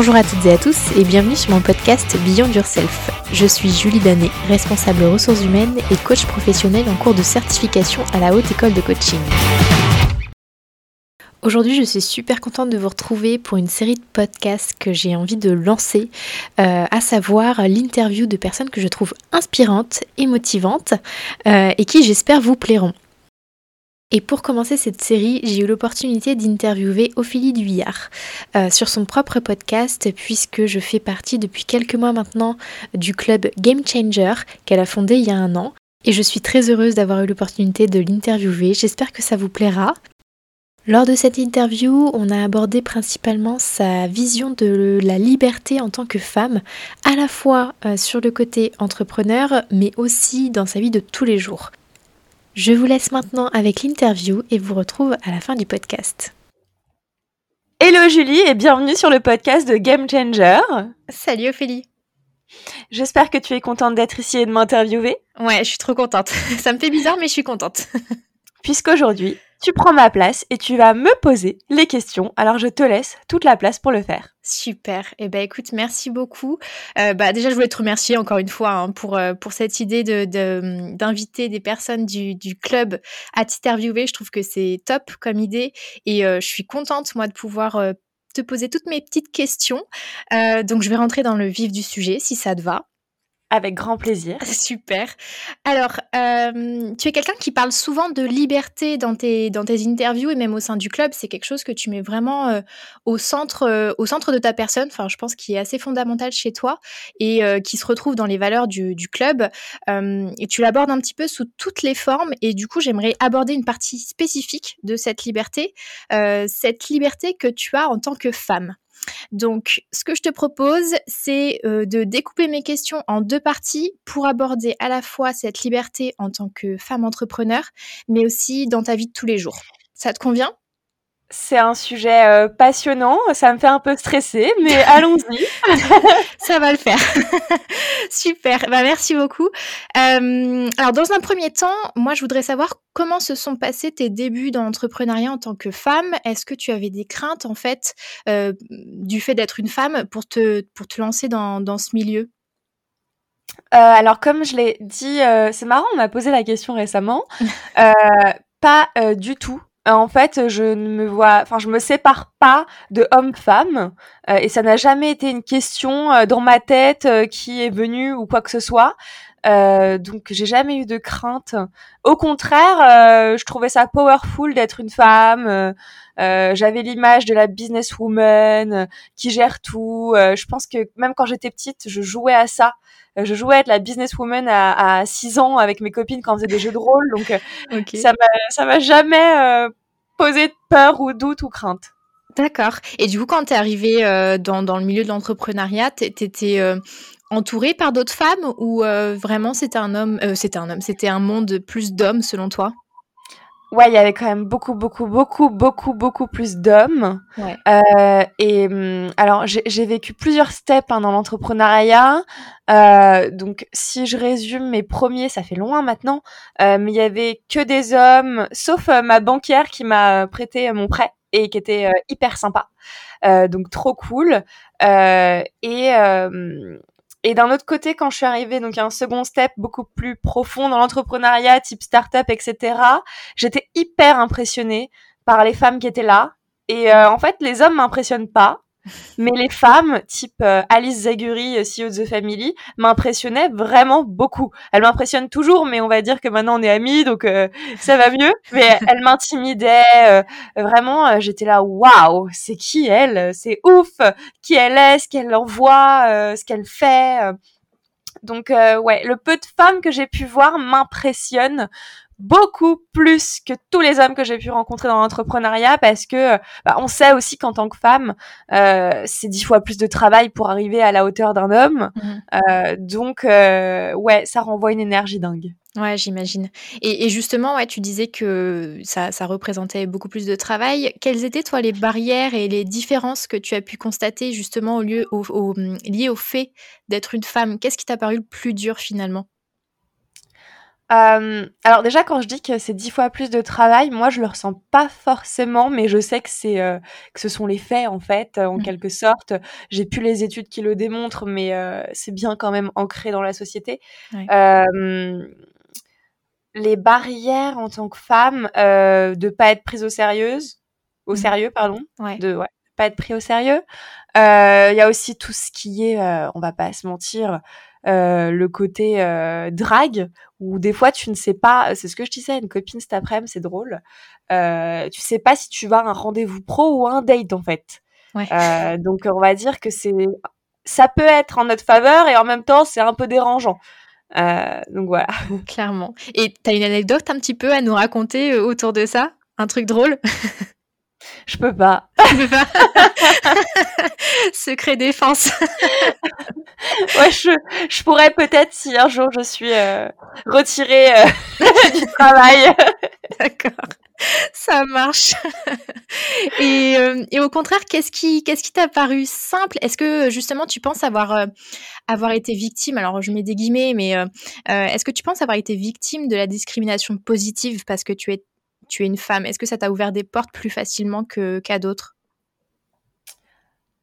Bonjour à toutes et à tous et bienvenue sur mon podcast Beyond Yourself. Je suis Julie Danet, responsable ressources humaines et coach professionnel en cours de certification à la Haute École de Coaching. Aujourd'hui, je suis super contente de vous retrouver pour une série de podcasts que j'ai envie de lancer, euh, à savoir l'interview de personnes que je trouve inspirantes et motivantes euh, et qui, j'espère, vous plairont. Et pour commencer cette série, j'ai eu l'opportunité d'interviewer Ophélie Duyard euh, sur son propre podcast, puisque je fais partie depuis quelques mois maintenant du club Game Changer qu'elle a fondé il y a un an. Et je suis très heureuse d'avoir eu l'opportunité de l'interviewer. J'espère que ça vous plaira. Lors de cette interview, on a abordé principalement sa vision de la liberté en tant que femme, à la fois euh, sur le côté entrepreneur, mais aussi dans sa vie de tous les jours. Je vous laisse maintenant avec l'interview et vous retrouve à la fin du podcast. Hello Julie et bienvenue sur le podcast de Game Changer. Salut Ophélie. J'espère que tu es contente d'être ici et de m'interviewer. Ouais, je suis trop contente. Ça me fait bizarre mais je suis contente. Puisqu'aujourd'hui, tu prends ma place et tu vas me poser les questions. Alors je te laisse toute la place pour le faire. Super. Eh ben écoute, merci beaucoup. Euh, bah déjà, je voulais te remercier encore une fois hein, pour euh, pour cette idée de d'inviter des personnes du, du club à t'interviewer. Je trouve que c'est top comme idée et euh, je suis contente moi de pouvoir te poser toutes mes petites questions. donc je vais rentrer dans le vif du sujet si ça te va. Avec grand plaisir. Super. Alors, euh, tu es quelqu'un qui parle souvent de liberté dans tes, dans tes interviews et même au sein du club. C'est quelque chose que tu mets vraiment euh, au, centre, euh, au centre de ta personne. Enfin, je pense qu'il est assez fondamental chez toi et qui se retrouve dans les valeurs du, du club. et tu l'abordes un petit peu sous toutes les formes. Et du coup, j'aimerais aborder une partie spécifique de cette liberté. cette liberté que tu as en tant que femme. Donc, ce que je te propose, c'est euh, de découper mes questions en deux parties pour aborder à la fois cette liberté en tant que femme entrepreneur, mais aussi dans ta vie de tous les jours. Ça te convient? C'est un sujet euh, passionnant, ça me fait un peu stresser, mais allons-y. ça va le faire. Super, bah, merci beaucoup. Euh, alors dans un premier temps, moi je voudrais savoir comment se sont passés tes débuts dans l'entrepreneuriat en tant que femme. Est-ce que tu avais des craintes en fait euh, du fait d'être une femme pour te, pour te lancer dans, dans ce milieu? Alors comme je l'ai dit, c'est marrant, on m'a posé la question récemment. pas du tout. Euh, en fait, je ne me vois, enfin, je me sépare pas de homme-femme, euh, et ça n'a jamais été une question euh, dans ma tête qui est venue ou quoi que ce soit. Donc, j'ai jamais eu de crainte. Au contraire, je trouvais ça powerful d'être une femme. J'avais l'image de la businesswoman qui gère tout. je pense que même quand j'étais petite, je jouais à ça je jouais à être la businesswoman à, à 6 ans avec mes copines quand on faisait des jeux de rôle. Donc, ça m'a, ça m'a jamais poser de peur ou doute ou crainte. D'accord. Et du coup, quand tu es arrivée euh, dans, dans, le milieu de l'entrepreneuriat, tu étais euh, entourée par d'autres femmes ou euh, vraiment c'était un homme, c'était un homme, c'était un monde plus d'hommes selon toi? Ouais, il y avait quand même beaucoup, beaucoup, beaucoup, beaucoup, beaucoup plus d'hommes. Euh, et hum, alors, j'ai vécu plusieurs steps hein, dans l'entrepreneuriat. Euh, donc, si je résume mes premiers, ça fait loin maintenant, euh, mais il y avait que des hommes, sauf euh, ma banquière qui m'a prêté mon prêt et qui était euh, hyper sympa. donc, trop cool. et et d'un autre côté, quand je suis arrivée, donc un second step beaucoup plus profond dans l'entrepreneuriat, type startup, etc., j'étais hyper impressionnée par les femmes qui étaient là. Et euh, en fait, les hommes m'impressionnent pas. Mais les femmes, type euh, Alice Zaguri, euh, CEO de The Family, m'impressionnaient vraiment beaucoup. Elles m'impressionnent toujours, mais on va dire que maintenant on est amis, donc euh, ça va mieux. Mais elles m'intimidaient. vraiment, j'étais là, waouh, c'est qui elle? C'est ouf Qui elle est? Ce qu'elle envoie Ce qu'elle fait donc ouais, le peu de femmes que j'ai pu voir m'impressionne beaucoup plus que tous les hommes que j'ai pu rencontrer dans l'entrepreneuriat parce que bah, on sait aussi qu'en tant que femme, euh, c'est dix fois plus de travail pour arriver à la hauteur d'un homme. Mhm. Euh, donc euh, ouais, ça renvoie une énergie dingue. Ouais, j'imagine. Et, justement, ouais, tu disais que ça, ça, représentait beaucoup plus de travail. Quelles étaient, toi, les barrières et les différences que tu as pu constater justement au lieu, au, au, liées au fait d'être une femme? Qu'est-ce qui t'a paru le plus dur finalement? Alors déjà, quand je dis que c'est dix fois plus de travail, moi je le ressens pas forcément, mais je sais que c'est que ce sont les faits en fait, en mmh. quelque sorte. J'ai plus les études qui le démontrent, mais c'est bien quand même ancré dans la société. les barrières en tant que femme de pas être prise au sérieux, au mmh. sérieux pardon, de ouais, pas être pris au sérieux. Il y a aussi tout ce qui est, on va pas se mentir euh, le côté euh, drague où des fois tu ne sais pas c'est ce que je disais à une copine cet après-midi c'est drôle euh, tu sais pas si tu vas à un rendez-vous pro ou un date en fait. Euh, donc on va dire que c'est ça peut être en notre faveur et en même temps c'est un peu dérangeant. Donc voilà. Clairement. Et t'as une anecdote un petit peu à nous raconter autour de ça? Un truc drôle? Je peux pas. peux pas. Secret défense. ouais, je, je pourrais peut-être si un jour je suis euh, retirée euh, du travail. D'accord. Ça marche. et, euh, et, au contraire, qu'est-ce qui qu'est-ce qui t'a paru simple? Est-ce que justement tu penses avoir avoir été victime? Alors je mets des guillemets, mais est-ce que tu penses avoir été victime de la discrimination positive parce que tu es tu es une femme Est-ce que ça t'a ouvert des portes plus facilement qu'à d'autres?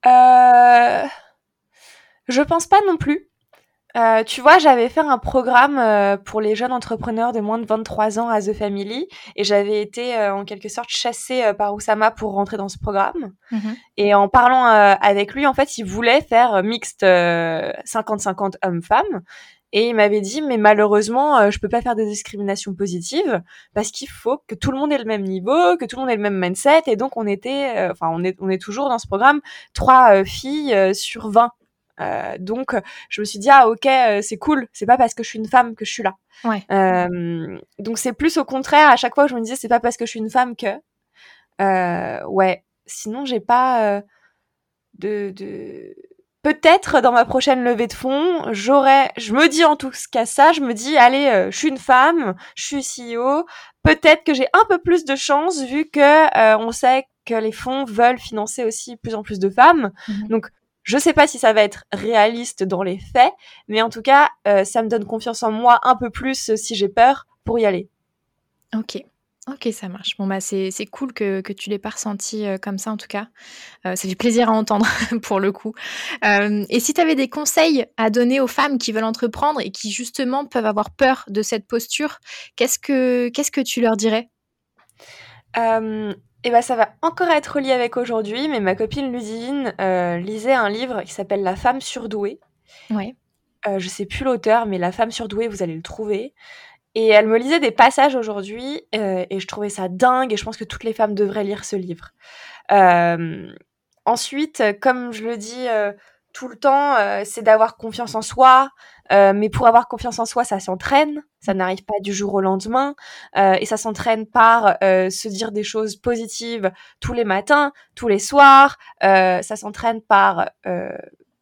Euh... Je pense pas non plus. Euh, tu vois, j'avais fait un programme euh, pour les jeunes entrepreneurs de moins de 23 ans à The Family et j'avais été euh, en quelque sorte chassée par Oussama pour rentrer dans ce programme. Mhm. Et en parlant avec lui, en fait, il voulait faire mixte 50-50 hommes-femmes. Et il m'avait dit, mais malheureusement, euh, je peux pas faire des discriminations positives parce qu'il faut que tout le monde ait le même niveau, que tout le monde ait le même mindset. Et donc, on était, euh, enfin, on est, on est toujours dans ce programme trois euh, filles sur 20. donc, je me suis dit, ah, ok, c'est cool. C'est pas parce que je suis une femme que je suis là. Ouais. donc, c'est plus au contraire, à chaque fois, je me disais, c'est pas parce que je suis une femme que. ouais. Sinon, j'ai pas de, de peut-être dans ma prochaine levée de fonds, j'aurais, je me dis en tout cas ça, je me dis, allez, euh, je suis une femme, je suis CEO, peut-être que j'ai un peu plus de chance vu que euh, on sait que les fonds veulent financer aussi plus en plus de femmes. Mhm. Donc, je sais pas si ça va être réaliste dans les faits, mais en tout cas, euh, ça me donne confiance en moi un peu plus si j'ai peur pour y aller. Ok. Ok, ça marche. Bon, bah, c'est cool que, que tu l'aies pas ressenti euh, comme ça, en tout cas. Euh, ça fait plaisir à entendre, pour le coup. Euh, et si tu avais des conseils à donner aux femmes qui veulent entreprendre et qui, justement, peuvent avoir peur de cette posture, qu'est-ce que, qu'est-ce que tu leur dirais? Et bah, ça va encore être relié avec aujourd'hui, mais ma copine Ludivine lisait un livre qui s'appelle La femme surdouée. Ouais. je sais plus l'auteur, mais La femme surdouée, vous allez le trouver. Et elle me lisait des passages aujourd'hui euh, et je trouvais ça dingue et je pense que toutes les femmes devraient lire ce livre. Euh, ensuite, comme je le dis euh, tout le temps, c'est d'avoir confiance en soi. mais pour avoir confiance en soi, ça s'entraîne. Ça n'arrive pas du jour au lendemain. et ça s'entraîne par se dire des choses positives tous les matins, tous les soirs. ça s'entraîne par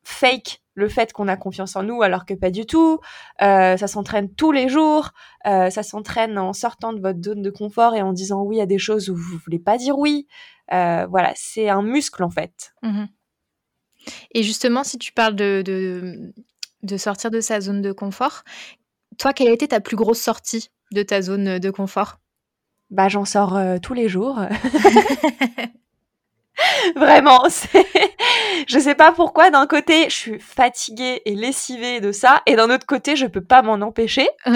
fake le fait qu'on a confiance en nous alors que pas du tout. Euh, ça s'entraîne tous les jours. Euh, ça s'entraîne en sortant de votre zone de confort et en disant oui à des choses où vous voulez pas dire oui. Euh, voilà, c'est un muscle en fait. Mhm. Et justement, si tu parles de, de, sortir de sa zone de confort, toi, quelle a été ta plus grosse sortie de ta zone de confort? Bah, j'en sors tous les jours. Vraiment, c'est. je sais pas pourquoi. D'un côté, je suis fatiguée et lessivée de ça, et d'un autre côté, je peux pas m'en empêcher.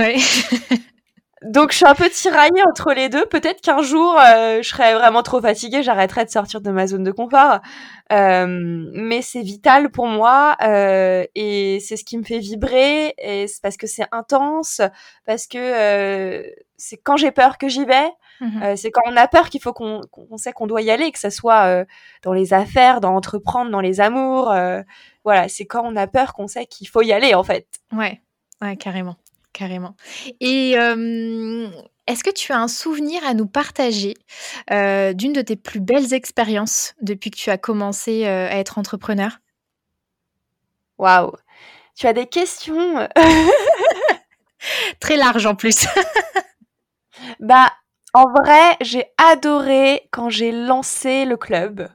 Donc, je suis un peu tiraillée entre les deux. Peut-être qu'un jour, euh, je serais vraiment trop fatiguée, j'arrêterais de sortir de ma zone de confort. Euh, mais c'est vital pour moi euh, et c'est ce qui me fait vibrer. Et c'est parce que c'est intense, parce que euh, c'est quand j'ai peur que j'y vais. Mmh euh, c'est quand on a peur qu'il faut qu'on sait qu'on doit y aller, que ce soit euh, dans les affaires, dans entreprendre, dans les amours. Euh, voilà, c'est quand on a peur qu'on sait qu'il faut y aller, en fait. Ouais, ouais, carrément, carrément. Et est-ce que tu as un souvenir à nous partager d'une de tes plus belles expériences depuis que tu as commencé à être entrepreneur? Waouh, tu as des questions? Très larges en plus. bah en vrai, j'ai adoré quand j'ai lancé le club.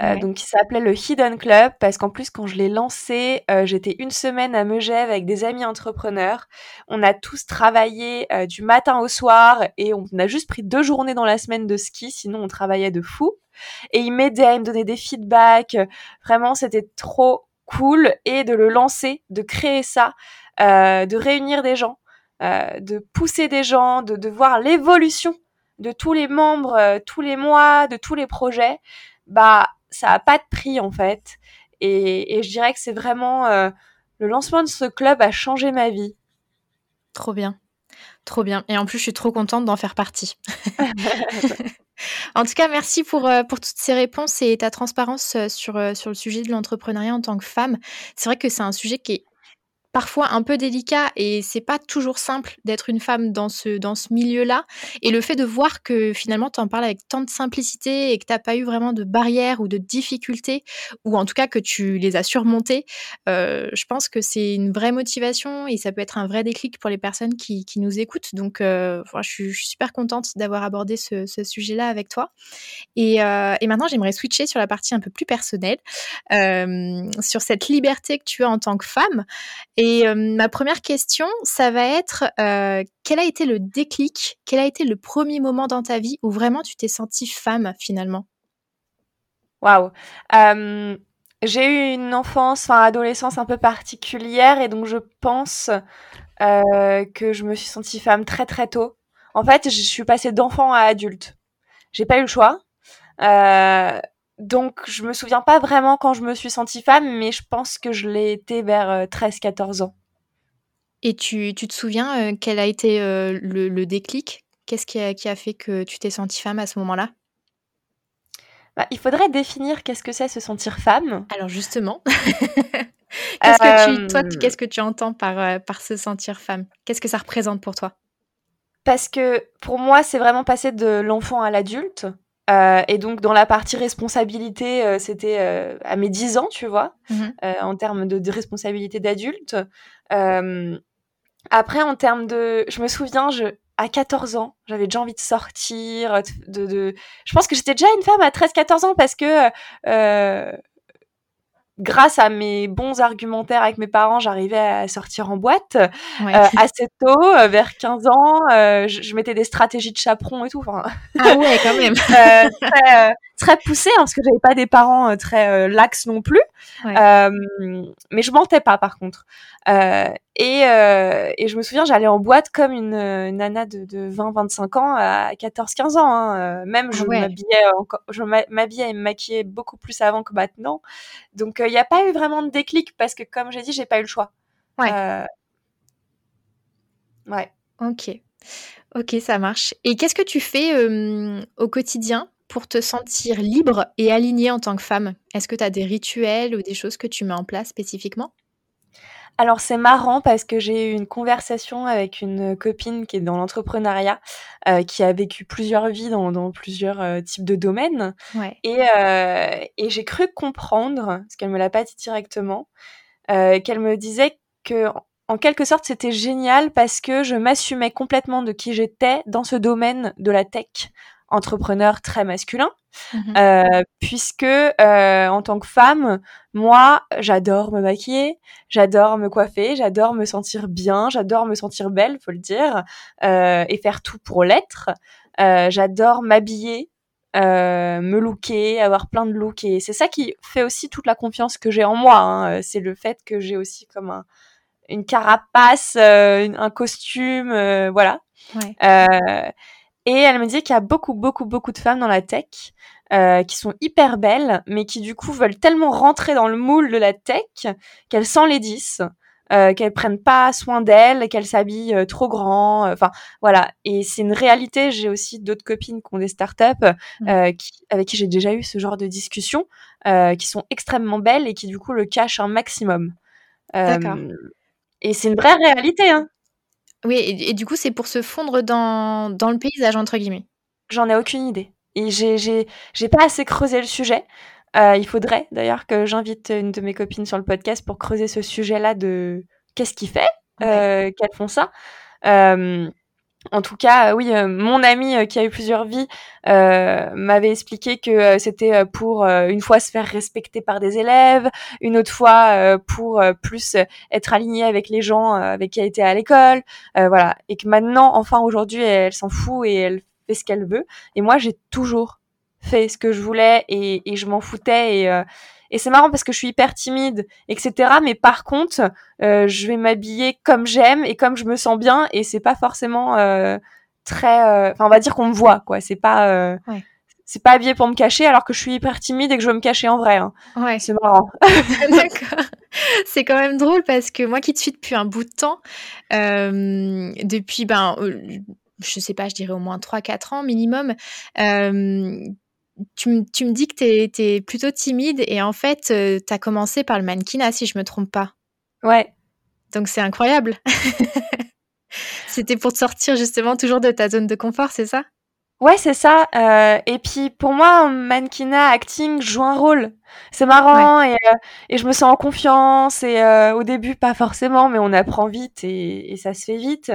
Euh, donc, il s'appelait le Hidden Club parce qu'en plus, quand je l'ai lancé, euh, j'étais une semaine à Megève avec des amis entrepreneurs. On a tous travaillé euh, du matin au soir et on a juste pris deux journées dans la semaine de ski, sinon on travaillait de fou. Et il m'aidait, il me donnait des feedbacks. Vraiment, c'était trop cool et de le lancer, de créer ça, de réunir des gens, de pousser des gens, de, de voir l'évolution de tous les membres, tous les mois, de tous les projets. Bah, ça a pas de prix en fait. Et, je dirais que c'est vraiment euh, le lancement de ce club a changé ma vie. Trop bien. Trop bien. Et en plus, je suis trop contente d'en faire partie. en tout cas, merci pour, euh, pour toutes ces réponses et ta transparence euh, sur, sur le sujet de l'entrepreneuriat en tant que femme. C'est vrai que c'est un sujet qui est parfois un peu délicat et c'est pas toujours simple d'être une femme dans ce, dans ce milieu-là. Et le fait de voir que finalement tu en parles avec tant de simplicité et que t'as pas eu vraiment de barrières ou de difficultés, ou en tout cas que tu les as surmontées, euh, je pense que c'est une vraie motivation et ça peut être un vrai déclic pour les personnes qui, qui nous écoutent. Donc euh, je, suis, super contente d'avoir abordé ce, sujet-là avec toi. Et, euh, et maintenant j'aimerais switcher sur la partie un peu plus personnelle, sur cette liberté que tu as en tant que femme. Euh, ma première question, ça va être euh, quel a été le déclic, quel a été le premier moment dans ta vie où vraiment tu t'es sentie femme finalement? Waouh euh, J'ai eu une enfance, enfin adolescence un peu particulière et donc je pense que je me suis sentie femme très très tôt. En fait, je suis passée d'enfant à adulte. J'ai pas eu le choix. Donc, je me souviens pas vraiment quand je me suis sentie femme, mais je pense que je l'ai été vers 13-14 euh, ans. Et tu, tu te souviens euh, quel a été euh, le, déclic? Qu'est-ce qui a, qui a, fait que tu t'es sentie femme à ce moment-là? Bah, Il faudrait définir qu'est-ce que c'est se sentir femme. Alors justement, qu'est-ce que tu, toi, qu'est-ce que tu entends par, par se sentir femme? Qu'est-ce que ça représente pour toi? Parce que pour moi, c'est vraiment passer de l'enfant à l'adulte. Euh, et donc dans la partie responsabilité, euh, c'était euh, à mes 10 ans, tu vois, mmh en termes de, responsabilité d'adulte. après, en termes de... Je me souviens, je, à 14 ans, j'avais déjà envie de sortir. De, de... Je pense que j'étais déjà une femme à 13-14 ans parce que grâce à mes bons argumentaires avec mes parents, j'arrivais à sortir en boîte euh, assez tôt, euh, vers 15 ans. Euh, je, mettais des stratégies de chaperon et tout. ah ouais, quand même. très, très poussé, hein, parce que j'avais pas des parents très lax non plus. mais je mentais pas, par contre. Et, et, je me souviens, j'allais en boîte comme une, nana de, de 20-25 ans à 14-15 ans. Hein. Même ah je m'habillais encore, je m'habillais et me maquillais beaucoup plus avant que maintenant. Donc il n'y a pas eu vraiment de déclic parce que comme j'ai dit, j'ai pas eu le choix. Ouais. ouais. Ok. Ok, ça marche. Et qu'est-ce que tu fais au quotidien? Pour te sentir libre et alignée en tant que femme? Est-ce que tu as des rituels ou des choses que tu mets en place spécifiquement? Alors c'est marrant parce que j'ai eu une conversation avec une copine qui est dans l'entrepreneuriat, euh, qui a vécu plusieurs vies dans, plusieurs euh, types de domaines. Et, euh, et j'ai cru comprendre, parce qu'elle me l'a pas dit directement, qu'elle me disait que en quelque sorte c'était génial parce que je m'assumais complètement de qui j'étais dans ce domaine de la tech entrepreneur très masculin, mmh euh, puisque euh, en tant que femme, moi, j'adore me maquiller, j'adore me coiffer, j'adore me sentir bien, j'adore me sentir belle, faut le dire, euh, et faire tout pour l'être. j'adore m'habiller, me looker, avoir plein de looks, et c'est ça qui fait aussi toute la confiance que j'ai en moi. Hein. C'est le fait que j'ai aussi comme un, une carapace, un costume, voilà. Ouais. Et elle me dit qu'il y a beaucoup, beaucoup, beaucoup de femmes dans la tech euh, qui sont hyper belles, mais qui du coup veulent tellement rentrer dans le moule de la tech qu'elles s'enlaidissent, euh, qu'elles prennent pas soin d'elles, qu'elles s'habillent euh, trop grand. Euh, enfin, voilà. Et c'est une réalité. J'ai aussi d'autres copines qui ont des startups mmh. euh, qui, avec qui j'ai déjà eu ce genre de discussion, qui sont extrêmement belles et qui du coup le cachent un maximum. D'accord. Et c'est une vraie réalité. Hein. Oui, et, du coup, c'est pour se fondre dans, dans le paysage, entre guillemets. J'en ai aucune idée. Et j'ai, pas assez creusé le sujet. Euh, il faudrait d'ailleurs que j'invite une de mes copines sur le podcast pour creuser ce sujet-là de qu'est-ce qui fait euh, qu'elles font ça. Euh, en tout cas, oui, mon ami qui a eu plusieurs vies m'avait expliqué que c'était pour une fois se faire respecter par des élèves, une autre fois pour plus être aligné avec les gens avec qui elle était à l'école, voilà, et que maintenant, enfin aujourd'hui, elle, s'en fout et elle fait ce qu'elle veut. Et moi, j'ai toujours fait ce que je voulais et, et je m'en foutais et et c'est marrant parce que je suis hyper timide, etc. Mais par contre, euh, je vais m'habiller comme j'aime et comme je me sens bien. Et c'est pas forcément euh, très. Euh, enfin, on va dire qu'on me voit, quoi. C'est pas. C'est pas habillé pour me cacher alors que je suis hyper timide et que je veux me cacher en vrai. Hein. Ouais. C'est marrant. D'accord. C'est quand même drôle parce que moi qui te suis depuis un bout de temps, depuis, ben, je sais pas, je dirais au moins 3-4 ans minimum, tu, me dis que tu es, plutôt timide et en fait, euh, tu as commencé par le mannequinat, si je me trompe pas. Ouais. Donc c'est incroyable. C'était pour te sortir justement toujours de ta zone de confort, c'est ça? Ouais, c'est ça. Euh, et puis pour moi, mannequinat, acting joue un rôle. C'est marrant et, euh, et, je me sens en confiance. Et au début, pas forcément, mais on apprend vite et, et ça se fait vite.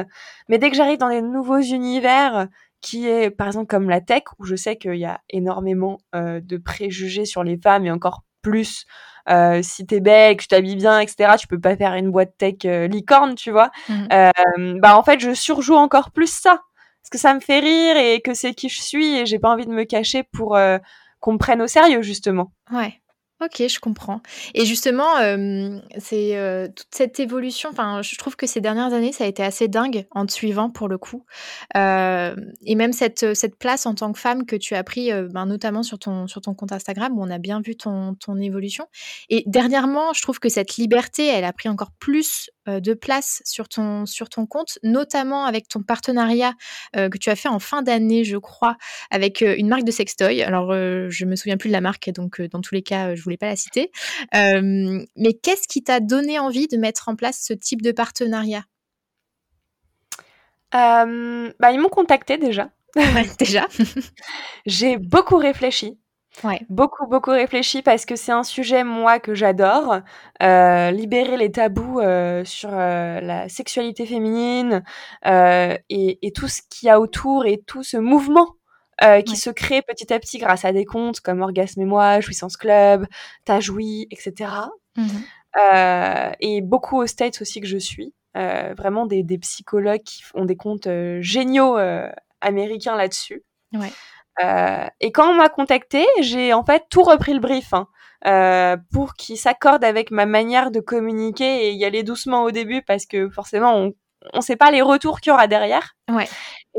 Mais dès que j'arrive dans des nouveaux univers, qui est par exemple comme la tech, où je sais qu'il y a énormément euh, de préjugés sur les femmes et encore plus euh, si t'es belle, que tu t'habilles bien, etc. Tu peux pas faire une boîte tech euh, licorne, tu vois. Mmh. Euh, bah en fait, je surjoue encore plus ça parce que ça me fait rire et que c'est qui je suis et j'ai pas envie de me cacher pour euh, qu'on me prenne au sérieux justement. Ouais. Ok, je comprends. Et justement, c'est toute cette évolution. Enfin, je trouve que ces dernières années, ça a été assez dingue en te suivant pour le coup. et même cette, cette place en tant que femme que tu as pris, ben, notamment sur ton, sur ton compte Instagram, où on a bien vu ton, ton évolution. Et dernièrement, je trouve que cette liberté, elle a pris encore plus de place sur ton, sur ton compte, notamment avec ton partenariat que tu as fait en fin d'année, je crois, avec une marque de sextoy. Alors, je me souviens plus de la marque, donc dans tous les cas, je voulais pas la citer. mais qu'est-ce qui t'a donné envie de mettre en place ce type de partenariat? Bah, Ils m'ont contacté déjà. déjà. J'ai beaucoup réfléchi. Ouais. Beaucoup, beaucoup réfléchi parce que c'est un sujet, moi, que j'adore. Euh, libérer les tabous euh, sur euh, la sexualité féminine et, et, tout ce qu'il y a autour et tout ce mouvement euh, qui se crée petit à petit grâce à des comptes comme Orgasme et moi, Jouissance Club, T'as joui, etc. Mmh euh, et beaucoup aux States aussi que je suis. Euh, vraiment des, des, psychologues qui ont des comptes euh, géniaux euh, américains là-dessus. Ouais. et quand on m'a contacté, j'ai en fait tout repris le brief. Hein. Euh, pour qu'il s'accorde avec ma manière de communiquer et y aller doucement au début parce que forcément on on sait pas les retours qu'il y aura derrière. Ouais.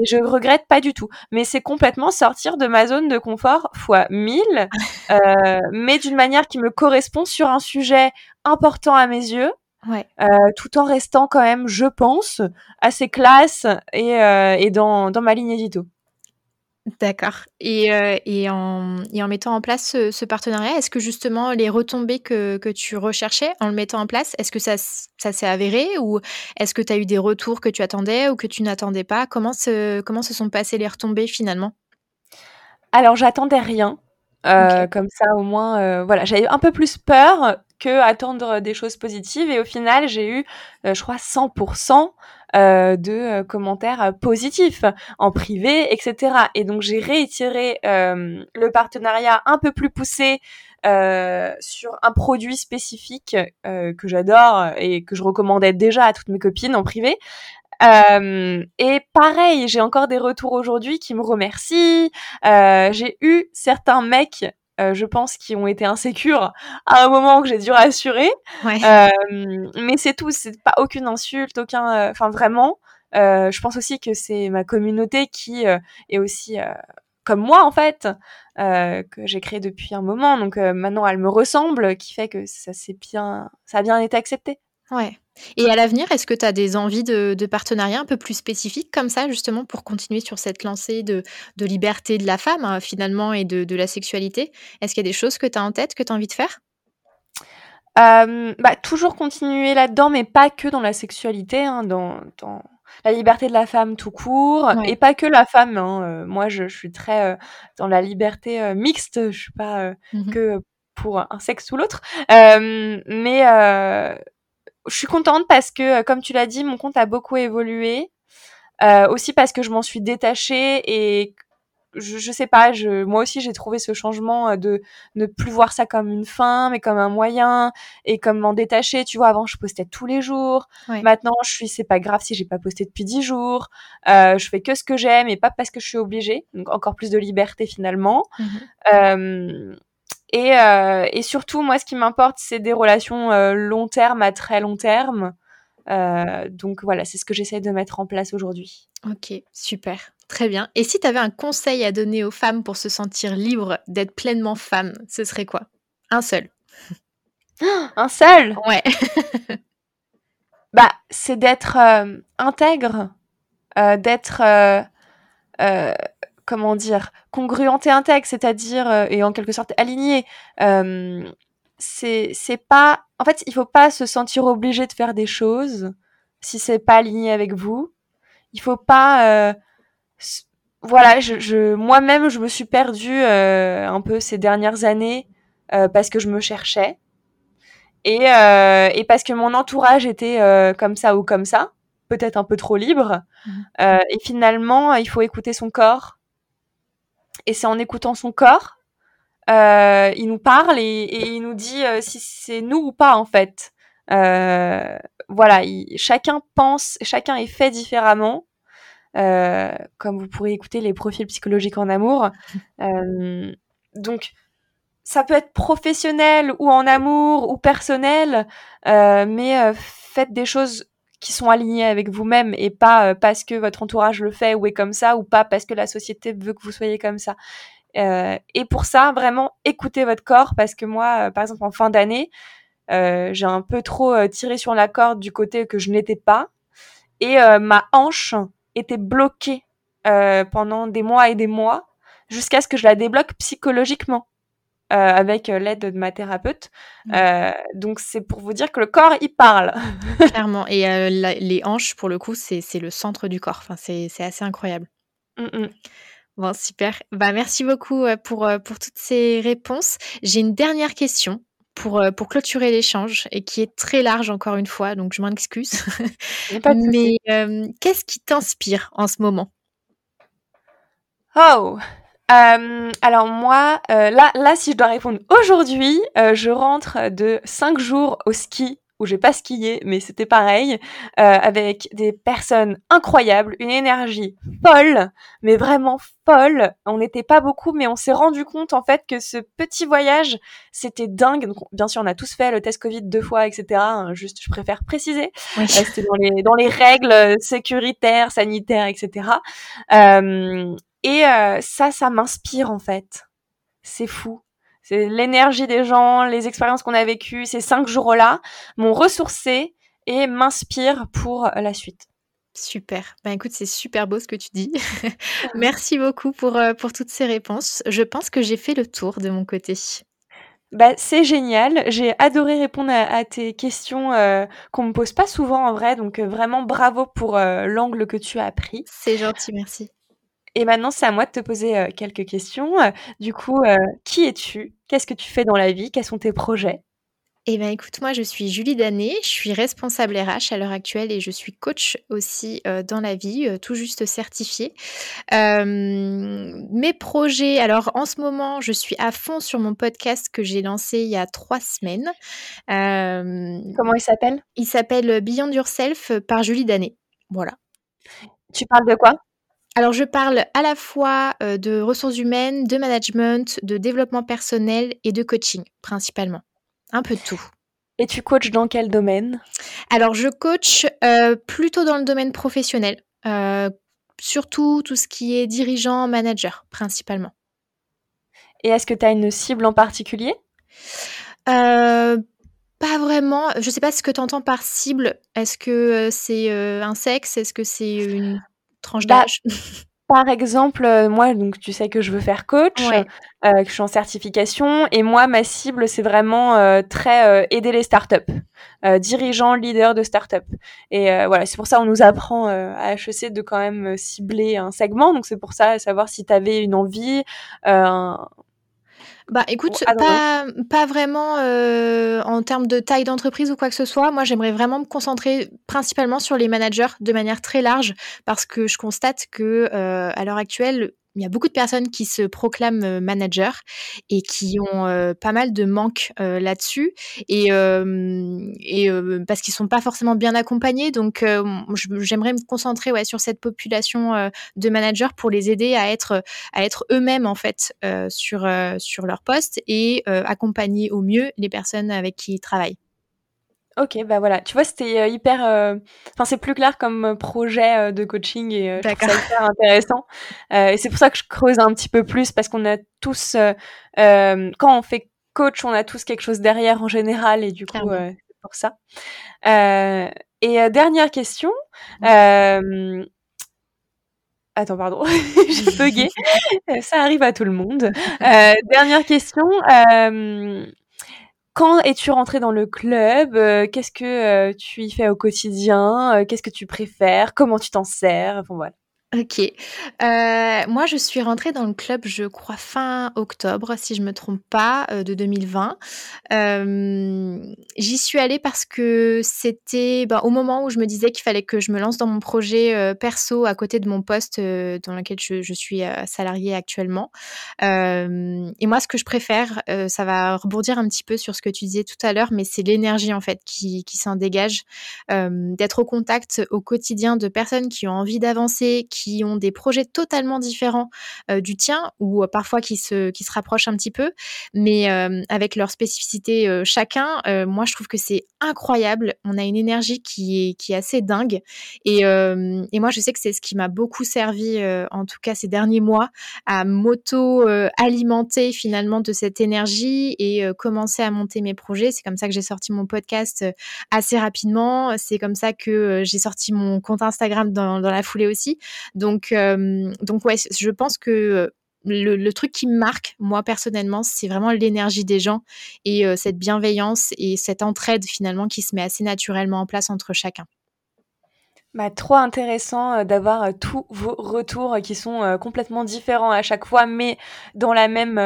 Et je regrette pas du tout. Mais c'est complètement sortir de ma zone de confort fois 1000, euh, mais d'une manière qui me correspond sur un sujet important à mes yeux. Ouais. Euh, tout en restant quand même, je pense, assez classe et, euh, et dans, dans ma ligne édito. D'accord. Et, euh, et, en, et, en, mettant en place ce, partenariat, est-ce que justement les retombées que, que, tu recherchais en le mettant en place, est-ce que ça, ça s'est avéré ou est-ce que tu as eu des retours que tu attendais ou que tu n'attendais pas? Comment se, comment se sont passées les retombées finalement? Alors j'attendais rien. Euh, Comme ça au moins, euh, voilà, j'avais un peu plus peur que attendre des choses positives et au final j'ai eu, euh, je crois, 100% euh, de euh, commentaires positifs en privé, etc. Et donc j'ai réitéré le partenariat un peu plus poussé sur un produit spécifique que j'adore et que je recommandais déjà à toutes mes copines en privé. Euh, et pareil, j'ai encore des retours aujourd'hui qui me remercient. Euh, j'ai eu certains mecs euh, je pense, qui ont été insécures à un moment que j'ai dû rassurer. Euh, mais c'est tout, c'est pas aucune insulte, aucun, euh, enfin vraiment. je pense aussi que c'est ma communauté qui est aussi comme moi en fait, que j'ai créé depuis un moment. Donc maintenant, elle me ressemble, qui fait que ça s'est bien, ça a bien été accepté. Ouais. Et à l'avenir, est-ce que tu as des envies de, de partenariats un peu plus spécifiques comme ça, justement, pour continuer sur cette lancée de, de liberté de la femme, hein, finalement, et de, de, la sexualité? Est-ce qu'il y a des choses que tu as en tête, que tu as envie de faire? Euh, bah, Toujours continuer là-dedans, mais pas que dans la sexualité, hein, dans, dans, la liberté de la femme tout court, et pas que la femme. Hein, euh, moi, je, je, suis très euh, dans la liberté mixte, je suis pas mmh que pour un sexe ou l'autre. mais je suis contente parce que, euh, comme tu l'as dit, mon compte a beaucoup évolué. aussi parce que je m'en suis détachée et je, je sais pas, je, moi aussi j'ai trouvé ce changement de ne plus voir ça comme une fin, mais comme un moyen et comme m'en détacher. Tu vois, avant je postais tous les jours. Maintenant, je suis, c'est pas grave si j'ai pas posté depuis dix jours. Euh, je fais que ce que j'aime et pas parce que je suis obligée. Donc encore plus de liberté finalement. Mmh euh, et, euh, et surtout, moi, ce qui m'importe, c'est des relations euh, long terme à très long terme. Euh, donc voilà, c'est ce que j'essaie de mettre en place aujourd'hui. Ok, super. Très bien. Et si tu avais un conseil à donner aux femmes pour se sentir libres d'être pleinement femme, ce serait quoi? Un seul. Un seul? Ouais. bah, c'est d'être euh, intègre, euh, d'être, comment dire, congruente et intègre, c'est-à-dire, et en quelque sorte aligné c'est c'est pas en fait il faut pas se sentir obligé de faire des choses si c'est pas aligné avec vous il faut pas euh, voilà je, je moi-même je me suis perdue euh, un peu ces dernières années euh, parce que je me cherchais et euh, et parce que mon entourage était euh, comme ça ou comme ça peut-être un peu trop libre mmh. et finalement il faut écouter son corps et c'est en écoutant son corps euh, il nous parle et, il nous dit euh, si c'est nous ou pas en fait. Euh, voilà, chacun pense, chacun est fait différemment. comme vous pourrez écouter les profils psychologiques en amour. donc, ça peut être professionnel ou en amour ou personnel, mais faites des choses qui sont alignées avec vous-même et pas parce que votre entourage le fait ou est comme ça ou pas parce que la société veut que vous soyez comme ça. Euh, et pour ça, vraiment, écoutez votre corps parce que moi, euh, par exemple, en fin d'année, euh, j'ai un peu trop tiré sur la corde du côté que je n'étais pas. Et ma hanche était bloquée pendant des mois et des mois jusqu'à ce que je la débloque psychologiquement. Avec l'aide de ma thérapeute. Mmh. donc c'est pour vous dire que le corps, il parle. Clairement. Et les hanches, pour le coup, c'est le centre du corps. Enfin, c'est assez incroyable. Mmh, mmh. Bon, super. Bah, merci beaucoup euh, pour, euh, pour toutes ces réponses. J'ai une dernière question pour, euh, pour clôturer l'échange et qui est très large encore une fois, donc je m'en excuse. Mais qu'est-ce qui t'inspire en ce moment? Oh alors moi, là, là, si je dois répondre aujourd'hui, je rentre de cinq jours au ski où j'ai pas skié, mais c'était pareil, euh, avec des personnes incroyables, une énergie folle, mais vraiment folle. On n'était pas beaucoup, mais on s'est rendu compte en fait que ce petit voyage, c'était dingue. Donc, bien sûr, on a tous fait le test Covid deux fois, etc. Hein, juste, je préfère préciser. Oui. Euh, c'était dans les dans les règles sécuritaires, sanitaires, etc. Et euh, ça, ça m'inspire en fait. C'est fou. C'est l'énergie des gens, les expériences qu'on a vécues, ces cinq jours-là m'ont ressourcé et m'inspirent pour la suite. Super. Ben écoute, c'est super beau ce que tu dis. Merci beaucoup pour, euh, pour toutes ces réponses. Je pense que j'ai fait le tour de mon côté. Bah, c'est génial. J'ai adoré répondre à, tes questions euh, qu'on me pose pas souvent en vrai. Donc euh, vraiment bravo pour l'angle que tu as pris. C'est gentil, merci. Et maintenant, c'est à moi de te poser euh, quelques questions. Euh, du coup, euh, qui es-tu? Qu'est-ce que tu fais dans la vie? Quels sont tes projets? Eh bien, écoute, moi, je suis Julie Danet, je suis responsable RH à l'heure actuelle et je suis coach aussi dans la vie, tout juste certifiée. mes projets, alors en ce moment, je suis à fond sur mon podcast que j'ai lancé il y a trois semaines. Comment il s'appelle? Il s'appelle Beyond Yourself par Julie Danet. Voilà. Tu parles de quoi? Alors, je parle à la fois euh, de ressources humaines, de management, de développement personnel et de coaching, principalement. Un peu de tout. Et tu coaches dans quel domaine? Alors, je coach euh, plutôt dans le domaine professionnel, euh, surtout tout ce qui est dirigeant, manager, principalement. Et est-ce que tu as une cible en particulier? Pas vraiment. Je ne sais pas ce que tu entends par cible. Est-ce que c'est un sexe? Est-ce que c'est une tranche bah, Par exemple, euh, moi, donc tu sais que je veux faire coach, euh, que je suis en certification, et moi, ma cible, c'est vraiment euh, très aider les startups, dirigeants, leaders de startups. Et voilà, c'est pour ça on nous apprend à HEC de quand même cibler un segment. Donc c'est pour ça, savoir si tu avais une envie, Bah écoute, pas, pas, vraiment euh, en termes de taille d'entreprise ou quoi que ce soit. Moi, j'aimerais vraiment me concentrer principalement sur les managers de manière très large parce que je constate que euh, à l'heure actuelle, il y a beaucoup de personnes qui se proclament euh, managers et qui ont euh, pas mal de manques euh, là-dessus et, et parce qu'ils sont pas forcément bien accompagnés. Donc, j'aimerais me concentrer ouais, sur cette population de managers pour les aider à être, à être eux-mêmes en fait sur, sur leur poste et accompagner au mieux les personnes avec qui ils travaillent. Ok, bah voilà. Tu vois, c'était euh, hyper. Euh, enfin, c'est plus clair comme euh, projet de coaching et je trouve ça hyper intéressant. et c'est pour ça que je creuse un petit peu plus parce qu'on a tous, quand on fait coach, on a tous quelque chose derrière en général et du coup, c'est pour ça. et dernière question. Attends, pardon, j'ai bugué. ça arrive à tout le monde. dernière question. Quand es-tu rentré dans le club euh, Qu'est-ce que euh, tu y fais au quotidien euh, Qu'est-ce que tu préfères Comment tu t'en sers Enfin voilà. Ok. Euh, moi, je suis rentrée dans le club, je crois, fin octobre, si je me trompe pas, euh, de 2020. Euh, j'y suis allée parce que c'était bah, au moment où je me disais qu'il fallait que je me lance dans mon projet perso à côté de mon poste dans lequel je, suis salariée actuellement. et moi, ce que je préfère, ça va rebondir un petit peu sur ce que tu disais tout à l'heure, mais c'est l'énergie en fait qui, qui s'en dégage, d'être au contact au quotidien de personnes qui ont envie d'avancer, ont des projets totalement différents euh, du tien ou euh, parfois qui se, qui se rapprochent un petit peu, mais euh, avec leur spécificité chacun. moi, je trouve que c'est incroyable. On a une énergie qui est, qui est assez dingue. Et, et moi, je sais que c'est ce qui m'a beaucoup servi, en tout cas ces derniers mois, à m'auto-alimenter finalement de cette énergie et commencer à monter mes projets. C'est comme ça que j'ai sorti mon podcast assez rapidement. C'est comme ça que j'ai sorti mon compte Instagram dans, dans la foulée aussi. Donc, euh, donc ouais, je pense que le, truc qui me marque, moi personnellement, c'est vraiment l'énergie des gens et euh, cette bienveillance et cette entraide finalement qui se met assez naturellement en place entre chacun. Bah, trop intéressant euh, d'avoir euh, tous vos retours qui sont euh, complètement différents à chaque fois, mais dans la même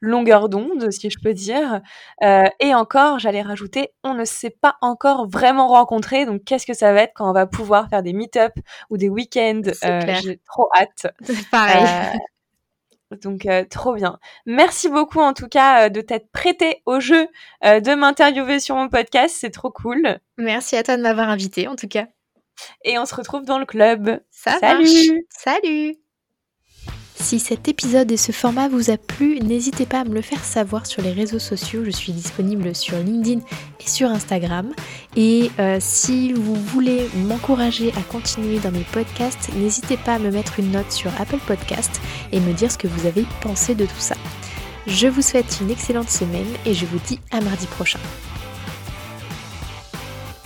longueur d'onde, si je peux dire. et encore, j'allais rajouter, on ne s'est pas encore vraiment rencontrés, donc qu'est-ce que ça va être quand on va pouvoir faire des meet-up ou des week-ends J'ai trop hâte. Pareil. Donc trop bien. Merci beaucoup en tout cas de t'être prêté au jeu de m'interviewer sur mon podcast, c'est trop cool. Merci à toi de m'avoir invité en tout cas. Et on se retrouve dans le club. Salut Salut si cet épisode et ce format vous a plu, n'hésitez pas à me le faire savoir sur les réseaux sociaux. Je suis disponible sur LinkedIn et sur Instagram. Et euh, si vous voulez m'encourager à continuer dans mes podcasts, n'hésitez pas à me mettre une note sur Apple Podcast et me dire ce que vous avez pensé de tout ça. Je vous souhaite une excellente semaine et je vous dis à mardi prochain.